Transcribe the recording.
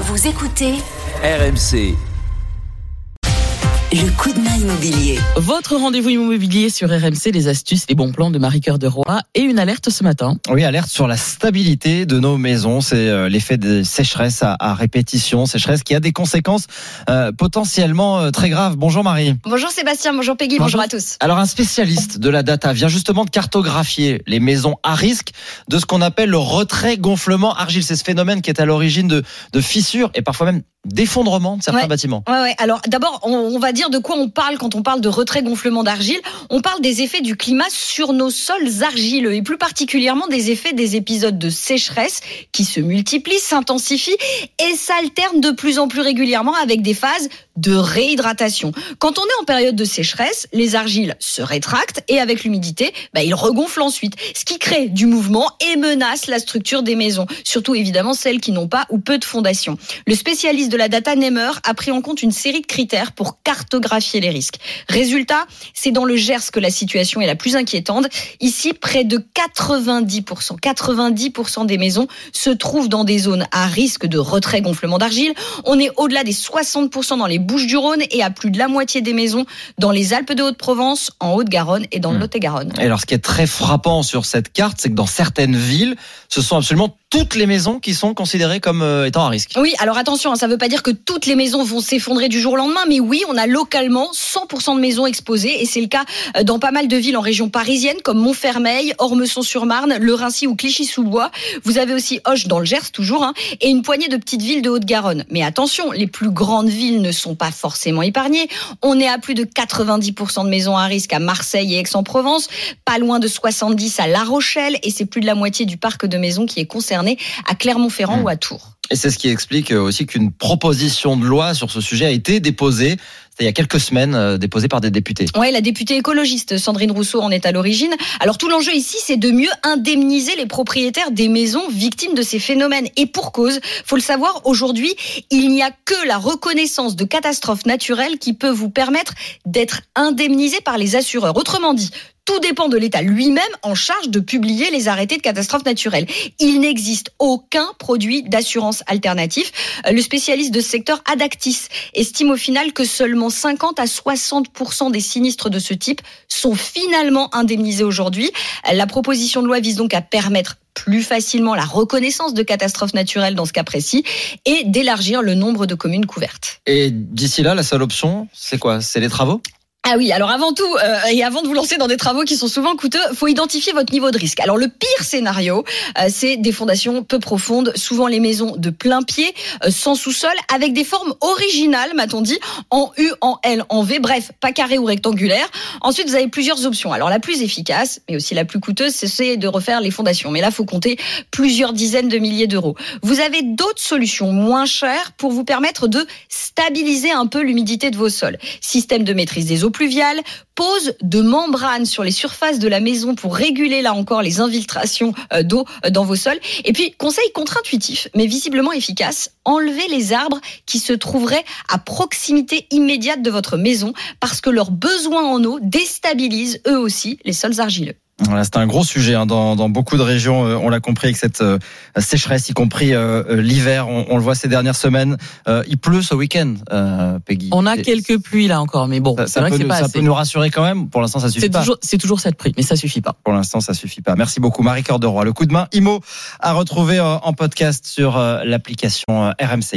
Vous écoutez RMC. Le coup de main immobilier. Votre rendez-vous immobilier sur RMC, les astuces, les bons plans de Marie-Cœur de Roy et une alerte ce matin. Oui, alerte sur la stabilité de nos maisons. C'est euh, l'effet de sécheresse à, à répétition, sécheresse qui a des conséquences euh, potentiellement euh, très graves. Bonjour Marie. Bonjour Sébastien, bonjour Peggy, bonjour, à tous. Alors un spécialiste de la data vient justement de cartographier les maisons à risque de ce qu'on appelle le retrait gonflement argile. C'est ce phénomène qui est à l'origine de, de fissures et parfois même d'effondrement de certains Ouais. bâtiments. Ouais, ouais. Alors d'abord, on, on va dire de quoi on parle quand on parle de retrait gonflement d'argile. On parle des effets du climat sur nos sols argileux et plus particulièrement des effets des épisodes de sécheresse qui se multiplient, s'intensifient et s'alternent de plus en plus régulièrement avec des phases de réhydratation. Quand on est en période de sécheresse, les argiles se rétractent et avec l'humidité, bah, ils regonflent ensuite, ce qui crée du mouvement et menace la structure des maisons, surtout évidemment celles qui n'ont pas ou peu de fondation. Le spécialiste de la data Nemer a pris en compte une série de critères pour cartographier les risques. Résultat, c'est dans le Gers que la situation est la plus inquiétante. Ici, près de 90%, 90% des maisons se trouvent dans des zones à risque de retrait gonflement d'argile. On est au-delà des 60% dans les Bouches-du-Rhône et à plus de la moitié des maisons dans les Alpes de Haute-Provence, en Haute-Garonne et dans le Hmm. Lot-et-Garonne. Et alors ce qui est très frappant sur cette carte, c'est que dans certaines villes, ce sont absolument toutes les maisons qui sont considérées comme euh, étant à risque. Oui, alors attention, hein, ça ne veut pas dire que toutes les maisons vont s'effondrer du jour au lendemain, mais oui, on a localement 100% de maisons exposées, et c'est le cas euh, dans pas mal de villes en région parisienne, comme Montfermeil, Ormesson-sur-Marne, Le Rincy ou Clichy-sous-Bois. Vous avez aussi Hoche dans le Gers, toujours, hein, et une poignée de petites villes de Haute-Garonne. Mais attention, les plus grandes villes ne sont pas forcément épargnées. On est à plus de 90% de maisons à risque à Marseille et Aix-en-Provence, pas loin de 70 à La Rochelle, et c'est plus de la moitié du parc de maisons qui est concerné à Clermont-Ferrand Mmh. ou à Tours. Et c'est ce qui explique euh, aussi qu'une proposition de loi sur ce sujet a été déposée, il y a quelques semaines, euh, déposée par des députés. Ouais, la députée écologiste Sandrine Rousseau en est à l'origine. Alors tout l'enjeu ici, c'est de mieux indemniser les propriétaires des maisons victimes de ces phénomènes. Et pour cause, faut le savoir, aujourd'hui, il n'y a que la reconnaissance de catastrophes naturelles qui peut vous permettre d'être indemnisé par les assureurs. Autrement dit, tout dépend de l'État lui-même en charge de publier les arrêtés de catastrophes naturelles. Il n'existe aucun produit d'assurance alternatif. Euh, Le spécialiste de ce secteur Adactis estime au final que seulement 50 à 60% des sinistres de ce type sont finalement indemnisés aujourd'hui. La proposition de loi vise donc à permettre plus facilement la reconnaissance de catastrophes naturelles dans ce cas précis et d'élargir le nombre de communes couvertes. Et d'ici là, la seule option, c'est quoi? C'est les travaux? Ah oui, alors avant tout, euh, et avant de vous lancer dans des travaux qui sont souvent coûteux, faut identifier votre niveau de risque. Alors le pire scénario, euh, c'est des fondations peu profondes, souvent les maisons de plein pied, euh, sans sous-sol, avec des formes originales, m'a-t-on dit, en U, en L, en V, bref, pas carré ou rectangulaire. Ensuite, vous avez plusieurs options. Alors la plus efficace, mais aussi la plus coûteuse, c'est de refaire les fondations. Mais là, faut compter plusieurs dizaines de milliers d'euros. Vous avez d'autres solutions moins chères pour vous permettre de stabiliser un peu l'humidité de vos sols. Système de maîtrise des eaux pluviales, pose de membranes sur les surfaces de la maison pour réguler là encore les infiltrations euh, d'eau euh, dans vos sols. Et puis, conseil contre-intuitif, mais visiblement efficace, enlevez les arbres qui se trouveraient à proximité immédiate de votre maison parce que leurs besoins en eau déstabilisent eux aussi les sols argileux. Voilà, c'est un gros sujet hein, dans, dans beaucoup de régions. euh, on l'a compris avec cette euh, sécheresse, y compris euh, l'hiver. On, on le voit ces dernières semaines. Il pleut ce week-end, Peggy. On a Et quelques pluies là encore, mais bon, Ça, c'est vrai peut, que c'est pas ça assez. peut nous rassurer quand même. Pour l'instant, ça suffit C'est pas. toujours, c'est toujours cette prix, mais ça suffit pas. Pour l'instant, ça suffit pas. Merci beaucoup, Marie Cœur de Roy. Le coup de main IMO à retrouver en podcast sur l'application RMC.